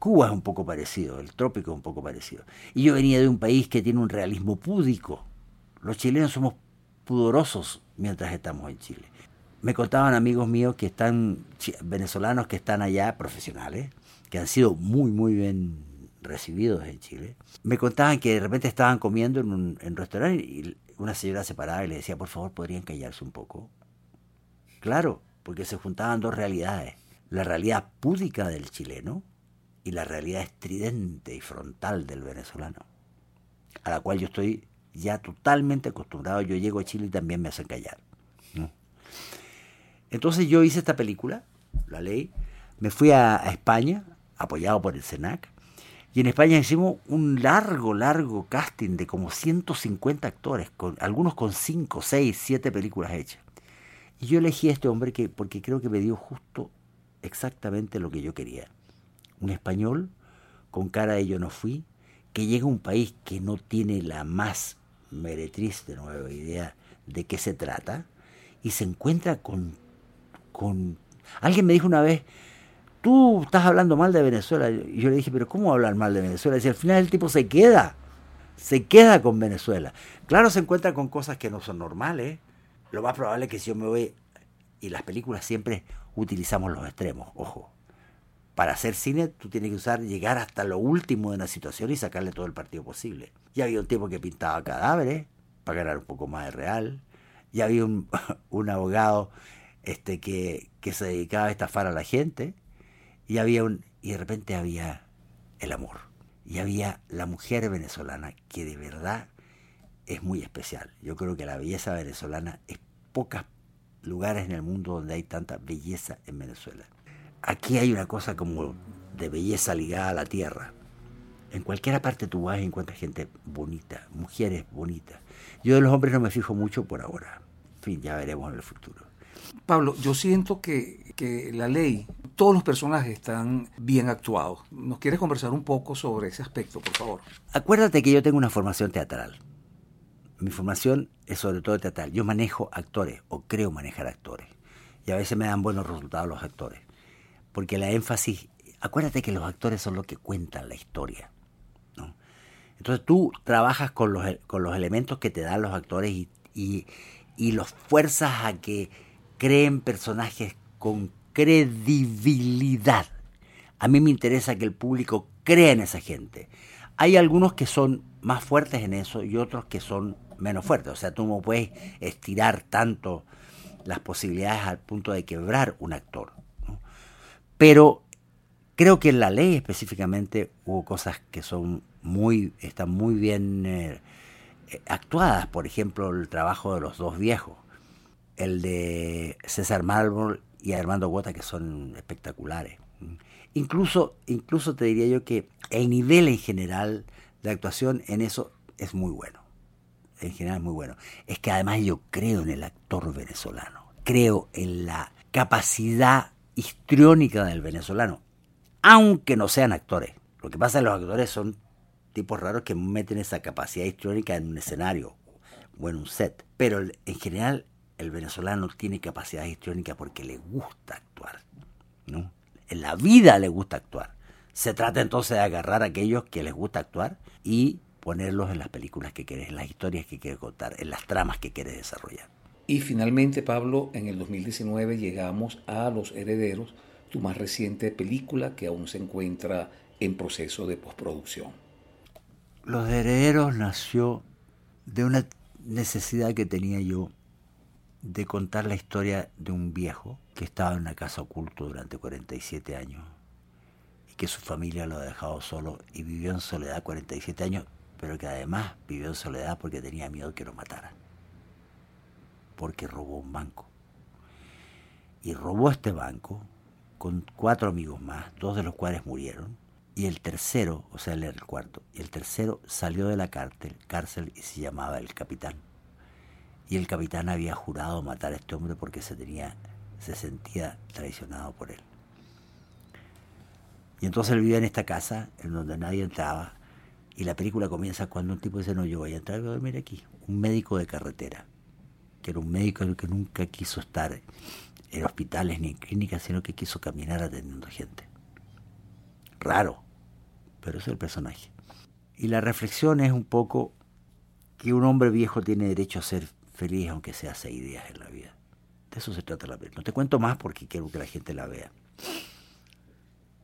A: Cuba es un poco parecido, el trópico es un poco parecido. Y yo venía de un país que tiene un realismo púdico. Los chilenos somos pudorosos mientras estamos en Chile. Me contaban amigos míos que están, venezolanos que están allá, profesionales, que han sido muy, muy bien recibidos en Chile, me contaban que de repente estaban comiendo en un, restaurante y una señora se paraba y le decía, por favor, ¿podrían callarse un poco? Claro, porque se juntaban dos realidades, la realidad púdica del chileno y la realidad estridente y frontal del venezolano, a la cual yo estoy ya totalmente acostumbrado. Yo llego a Chile y también me hacen callar. Entonces yo hice esta película, La Ley, me fui a España apoyado por el SENAC. Y en España hicimos un largo, largo casting de como 150 actores, con, algunos con 5, 6, 7 películas hechas. Y yo elegí a este hombre que, porque creo que me dio justo exactamente lo que yo quería. Un español con cara de yo no fui, que llega a un país que no tiene la más meretriz de nueva idea de qué se trata, y se encuentra con, con... Alguien me dijo una vez, tú estás hablando mal de Venezuela. Y yo le dije, pero ¿cómo hablar mal de Venezuela? Y al final el tipo se queda, se queda con Venezuela. Claro, se encuentra con cosas que no son normales. Lo más probable es que si yo me voy, y las películas siempre utilizamos los extremos, ojo. Para hacer cine tú tienes que usar, llegar hasta lo último de una situación y sacarle todo el partido posible. Ya había un tipo que pintaba cadáveres para ganar un poco más de real. Ya había un, <laughs> un abogado este, que, que se dedicaba a estafar a la gente y había un y de repente había el amor y había la mujer venezolana que de verdad es muy especial. Yo creo que la belleza venezolana es pocos lugares en el mundo donde hay tanta belleza en Venezuela. Aquí hay una cosa como de belleza ligada a la tierra. En cualquier parte tú vas y encuentras gente bonita, mujeres bonitas. Yo de los hombres no me fijo mucho por ahora. En fin, ya veremos en el futuro.
B: Pablo, yo siento que, que, la ley, todos los personajes están bien actuados. ¿Nos quieres conversar un poco sobre ese aspecto, por favor?
A: Acuérdate que yo tengo una formación teatral. Mi formación es sobre todo teatral. Yo manejo actores o creo manejar actores. Y a veces me dan buenos resultados los actores. Porque la énfasis, acuérdate que los actores son los que cuentan la historia. ¿no? Entonces tú trabajas con los, con los elementos que te dan los actores y, y, y los fuerzas a que creen personajes con credibilidad. A mí me interesa que el público crea en esa gente. Hay algunos que son más fuertes en eso y otros que son menos fuertes. O sea, tú no puedes estirar tanto las posibilidades al punto de quebrar un actor. Pero creo que en la ley específicamente hubo cosas que son muy, están muy bien eh, actuadas. Por ejemplo, el trabajo de los dos viejos el de César Mármol y Armando Gota, que son espectaculares. Incluso, incluso te diría yo que el nivel en general de actuación en eso es muy bueno. En general es muy bueno. Es que además yo creo en el actor venezolano. Creo en la capacidad histriónica del venezolano. Aunque no sean actores. Lo que pasa es que los actores son tipos raros que meten esa capacidad histriónica en un escenario o en un set. Pero en general el venezolano tiene capacidad histriónica porque le gusta actuar. ¿no? En la vida le gusta actuar. Se trata entonces de agarrar a aquellos que les gusta actuar y ponerlos en las películas que quieres, en las historias que quieres contar, en las tramas que quieres desarrollar.
B: Y finalmente, Pablo, en el 2019 llegamos a Los Herederos, tu más reciente película que aún se encuentra en proceso de postproducción.
A: Los Herederos nació de una necesidad que tenía yo de contar la historia de un viejo que estaba en una casa oculto durante 47 años y que su familia lo ha dejado solo y vivió en soledad 47 años, pero que además vivió en soledad porque tenía miedo que lo mataran, porque robó un banco. Y robó este banco con cuatro amigos más, dos de los cuales murieron, y el tercero, o sea, él era el cuarto, y el tercero salió de la cárcel, cárcel y se llamaba el capitán y el capitán había jurado matar a este hombre porque se tenía se sentía traicionado por él. Y entonces él vivía en esta casa en donde nadie entraba y la película comienza cuando un tipo dice, no, yo voy a entrar y voy a dormir aquí. Un médico de carretera, que era un médico que nunca quiso estar en hospitales ni en clínicas, sino que quiso caminar atendiendo gente. Raro, pero es el personaje. Y la reflexión es un poco que un hombre viejo tiene derecho a ser feliz aunque sea seis días en la vida. De eso se trata la película. No te cuento más porque quiero que la gente la vea.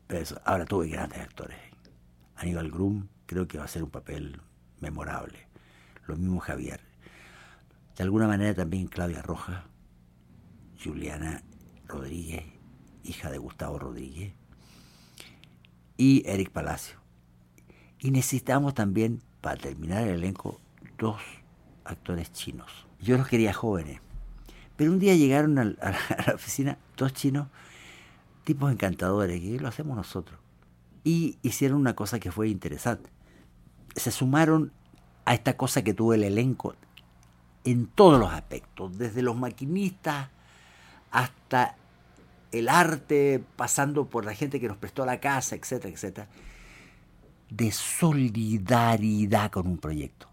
A: Pero eso, ahora tuve grandes actores. Aníbal Grum creo que va a ser un papel memorable. Lo mismo Javier. De alguna manera también Claudia Roja, Juliana Rodríguez, hija de Gustavo Rodríguez, y Eric Palacio. Y necesitamos también, para terminar el elenco, dos actores chinos. Yo los quería jóvenes. Pero un día llegaron <laughs> a la, oficina dos chinos, tipos encantadores, y lo hacemos nosotros. Y hicieron una cosa que fue interesante. Se sumaron a esta cosa que tuvo el elenco en todos los aspectos, desde los maquinistas hasta el arte, pasando por la gente que nos prestó la casa, etcétera, etcétera, de solidaridad con un proyecto.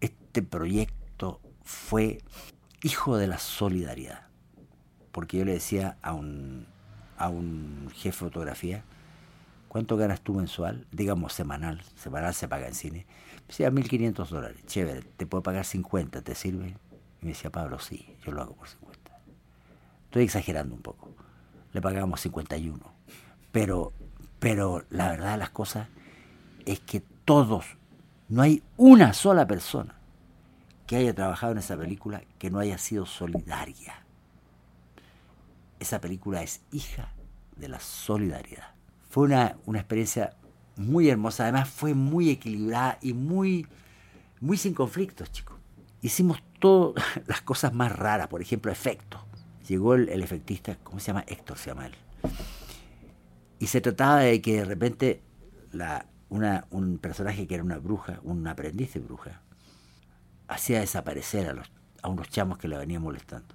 A: Este proyecto fue hijo de la solidaridad, porque yo le decía a un, a un jefe de fotografía, ¿cuánto ganas tú mensual? Digamos semanal, semanal se paga en cine. Me decía 1.500 dólares, chévere, te puedo pagar 50, ¿te sirve? Y me decía, Pablo, sí, yo lo hago por 50. Estoy exagerando un poco le pagamos 51. Pero, pero la verdad de las cosas es que todos, no hay una sola persona que haya trabajado en esa película que no haya sido solidaria. Esa película es hija de la solidaridad. Fue una, una experiencia muy hermosa, además fue muy equilibrada y muy, muy sin conflictos, chicos. Hicimos todas <laughs> las cosas más raras, por ejemplo, efectos llegó el, efectista, ¿cómo se llama? Héctor se llama él. Y se trataba de que de repente la, un personaje que era una bruja, un aprendiz de bruja, hacía desaparecer a, unos chamos que le venían molestando.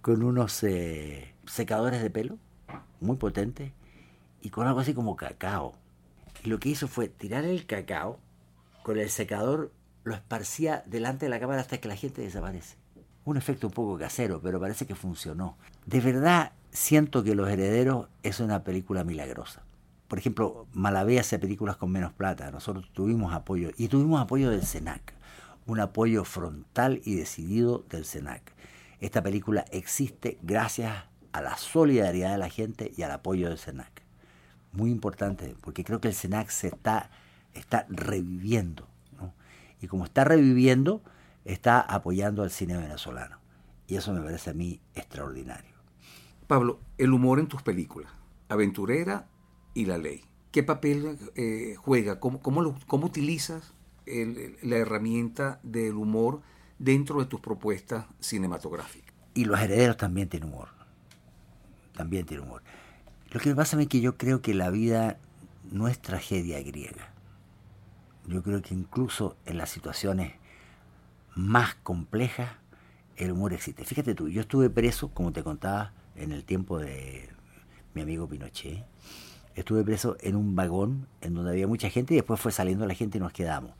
A: Con unos eh, secadores de pelo muy potentes y con algo así como cacao. Y lo que hizo fue tirar el cacao, con el secador lo esparcía delante de la cámara hasta que la gente desaparece un efecto un poco casero, pero parece que funcionó. De verdad siento que Los Herederos es una película milagrosa. Por ejemplo, Malavé hace películas con menos plata. Nosotros tuvimos apoyo y tuvimos apoyo del SENAC, un apoyo frontal y decidido del SENAC. Esta película existe gracias a la solidaridad de la gente y al apoyo del SENAC. Muy importante, porque creo que el SENAC se está, está reviviendo. Y como está reviviendo, está apoyando al cine venezolano. Y eso me parece a mí extraordinario.
B: Pablo, el humor en tus películas, Aventurera y La Ley. ¿Qué papel eh, juega? ¿Cómo, cómo, utilizas la herramienta del humor dentro de tus propuestas cinematográficas?
A: Y Los Herederos también tienen humor. También tienen humor. Lo que pasa es que yo creo que la vida no es tragedia griega. Yo creo que incluso en las situaciones más compleja, el humor existe. Fíjate tú, yo estuve preso, como te contaba, en el tiempo de mi amigo Pinochet. Estuve preso en un vagón en donde había mucha gente y después fue saliendo la gente y nos quedamos.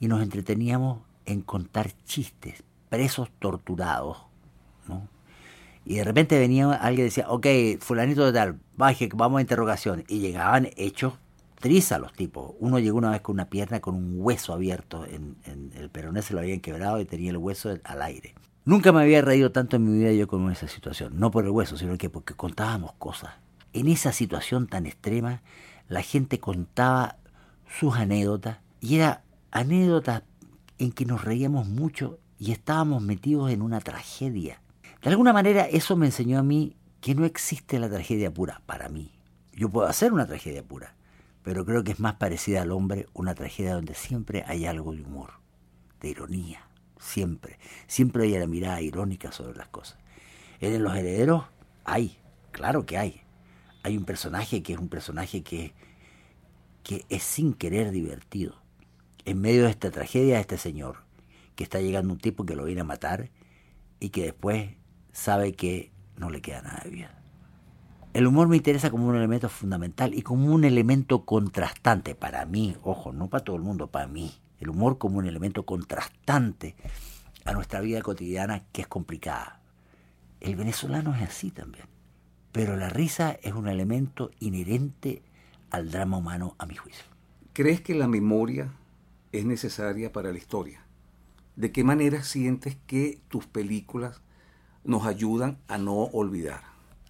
A: Y nos entreteníamos en contar chistes, presos torturados, ¿no? Y de repente venía alguien y decía, ok, fulanito de tal, baje, vamos a interrogación. Y llegaban hechos triza los tipos. Uno llegó una vez con una pierna con un hueso abierto, en, el peroné se lo habían quebrado y tenía el hueso al aire. Nunca me había reído tanto en mi vida yo con esa situación, no por el hueso, sino que porque contábamos cosas. En esa situación tan extrema, la gente contaba sus anécdotas y era anécdotas en que nos reíamos mucho y estábamos metidos en una tragedia. De alguna manera eso me enseñó a mí que no existe la tragedia pura para mí. Yo puedo hacer una tragedia pura, pero creo que es más parecida al hombre una tragedia donde siempre hay algo de humor, de ironía, siempre. Siempre hay la mirada irónica sobre las cosas. En Los Herederos hay, claro que hay. Hay un personaje que es un personaje que, que es sin querer divertido. En medio de esta tragedia, este señor, que está llegando un tipo que lo viene a matar y que después sabe que no le queda nada de vida. El humor me interesa como un elemento fundamental y como un elemento contrastante para mí, ojo, no para todo el mundo, para mí. El humor como un elemento contrastante a nuestra vida cotidiana que es complicada. El venezolano es así también. Pero la risa es un elemento inherente al drama humano a mi juicio.
B: ¿Crees que la memoria es necesaria para la historia? ¿De qué manera sientes que tus películas nos ayudan a no olvidar?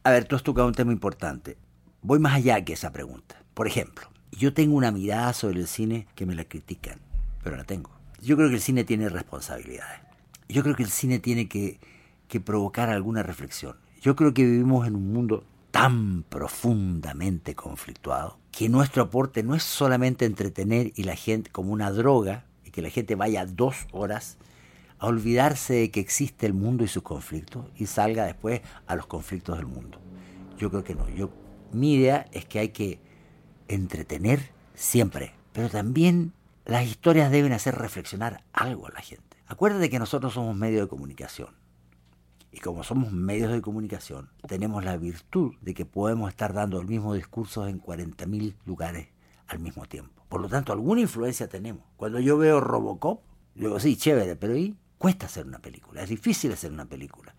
A: A ver, tú has tocado un tema importante. Voy más allá que esa pregunta. Por ejemplo, yo tengo una mirada sobre el cine que me la critican, pero la tengo. Yo creo que el cine tiene responsabilidades. Yo creo que el cine tiene que, que provocar alguna reflexión. Yo creo que vivimos en un mundo tan profundamente conflictuado que nuestro aporte no es solamente entretener y la gente como una droga y que la gente vaya dos horas a olvidarse de que existe el mundo y sus conflictos y salga después a los conflictos del mundo. Yo creo que no. Yo, mi idea es que hay que entretener siempre, pero también las historias deben hacer reflexionar algo a la gente. Acuérdate que nosotros somos medio de comunicación Y como somos medios de comunicación, tenemos la virtud de que podemos estar dando el mismo discurso en 40.000 lugares al mismo tiempo. Por lo tanto, alguna influencia tenemos. Cuando yo veo Robocop, digo, sí, chévere, pero ahí cuesta hacer una película, es difícil hacer una película.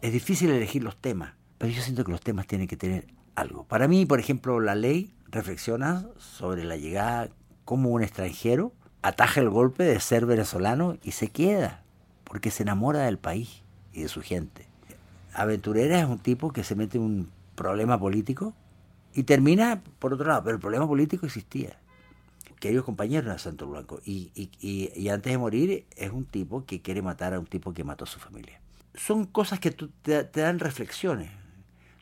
A: Es difícil elegir los temas, pero yo siento que los temas tienen que tener algo. Para mí, por ejemplo, la ley reflexiona sobre la llegada como un extranjero ataja el golpe de ser venezolano y se queda, porque se enamora del país y de su gente. Aventurera es un tipo que se mete en un problema político y termina por otro lado, pero el problema político existía. Queridos compañeros de Santo Blanco, y, y, antes de morir es un tipo que quiere matar a un tipo que mató a su familia. Son cosas que te, te, dan reflexiones.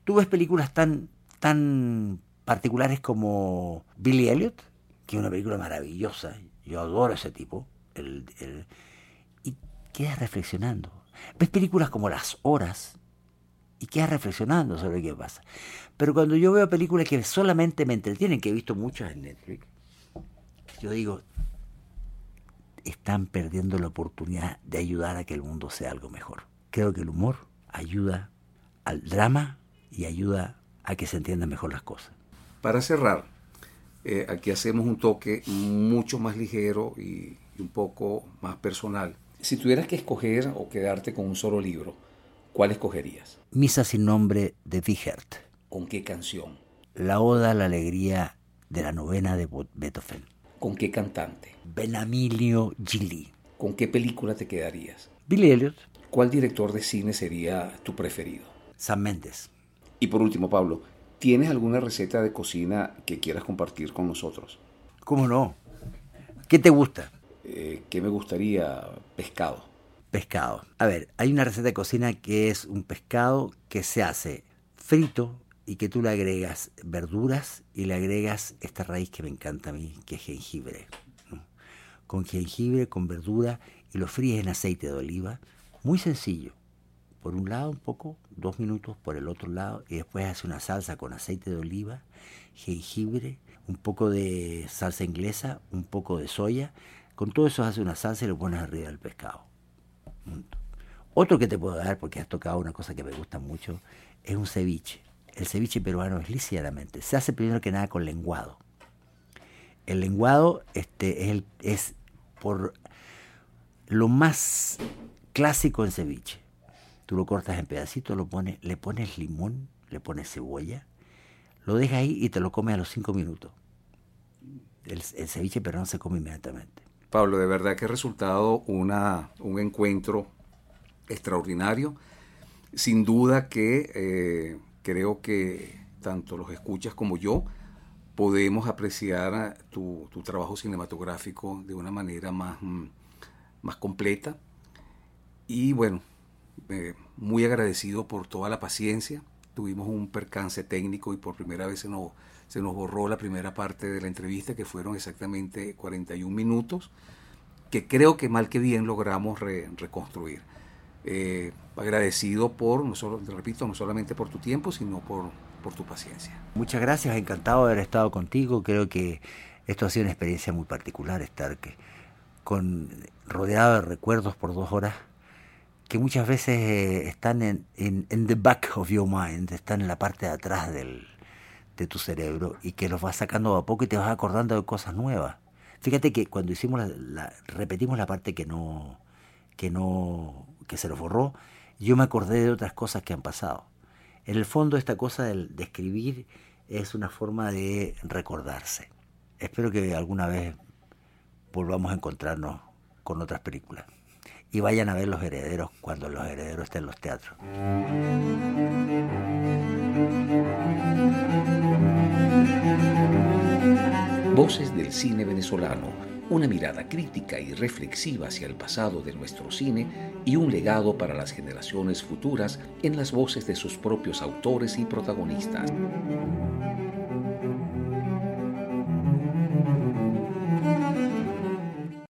A: Tú ves películas tan, tan particulares como Billy Elliot, que es una película maravillosa, yo adoro a ese tipo, y quedas reflexionando. Ves películas como Las Horas y quedas reflexionando sobre qué pasa. Pero cuando yo veo películas que solamente me entretienen, que he visto muchas en Netflix, yo digo, están perdiendo la oportunidad de ayudar a que el mundo sea algo mejor. Creo que el humor ayuda al drama y ayuda a que se entiendan mejor las cosas.
B: Para cerrar, eh, aquí hacemos un toque mucho más ligero y, un poco más personal. Si tuvieras que escoger o quedarte con un solo libro, ¿cuál escogerías?
A: Misa sin nombre de Wichert.
B: ¿Con qué canción?
A: La Oda a la Alegría de la novena de Beethoven.
B: ¿Con qué cantante?
A: Benamilio Gili.
B: ¿Con qué película te quedarías?
A: Billy Elliot.
B: ¿Cuál director de cine sería tu preferido?
A: Sam Mendes.
B: Y por último, Pablo, ¿Tienes alguna receta de cocina que quieras compartir con nosotros?
A: ¿Cómo no? ¿Qué te gusta?
B: Eh, ¿Qué me gustaría? Pescado.
A: Pescado. A ver, hay una receta de cocina que es un pescado que se hace frito y que tú le agregas verduras y le agregas esta raíz que me encanta a mí, que es jengibre. Con jengibre, con verdura y lo fríes en aceite de oliva. Muy sencillo por un lado un poco, dos minutos por el otro lado, y después hace una salsa con aceite de oliva, jengibre, un poco de salsa inglesa, un poco de soya. Con todo eso hace una salsa y lo pones arriba del pescado. Otro que te puedo dar, porque has tocado una cosa que me gusta mucho, es un ceviche. El ceviche peruano es ligeramente. Se hace primero que nada con lenguado. El lenguado este, es, el, por lo más clásico en ceviche Tú lo cortas en pedacitos, lo pones, le pones limón, le pones cebolla, lo dejas ahí y te lo comes a los cinco minutos. El, ceviche pero no se come inmediatamente.
B: Pablo, de verdad que ha resultado una, un encuentro extraordinario. Sin duda que eh, creo que tanto los escuchas como yo podemos apreciar tu, tu trabajo cinematográfico de una manera más, mm, más completa. Y bueno, eh, muy agradecido por toda la paciencia. Tuvimos un percance técnico y por primera vez se nos, se nos borró la primera parte de la entrevista, que fueron exactamente 41 minutos, que creo que mal que bien logramos reconstruir. Eh, agradecido por, no solo, repito, no solamente por tu tiempo, sino por, por tu paciencia.
A: Muchas gracias, encantado de haber estado contigo. Creo que esto ha sido una experiencia muy particular, estar que, con, rodeado de recuerdos por dos horas que muchas veces están en, en, the back of your mind, están en la parte de atrás del, de tu cerebro y que los vas sacando a poco y te vas acordando de cosas nuevas. Fíjate que cuando hicimos la, repetimos la parte que no que no que se nos borró, yo me acordé de otras cosas que han pasado. En el fondo esta cosa de, de escribir es una forma de recordarse. Espero que alguna vez volvamos a encontrarnos con otras películas y vayan a ver Los Herederos cuando Los Herederos estén en los teatros.
B: Voces del cine venezolano, una mirada crítica y reflexiva hacia el pasado de nuestro cine y un legado para las generaciones futuras en las voces de sus propios autores y protagonistas.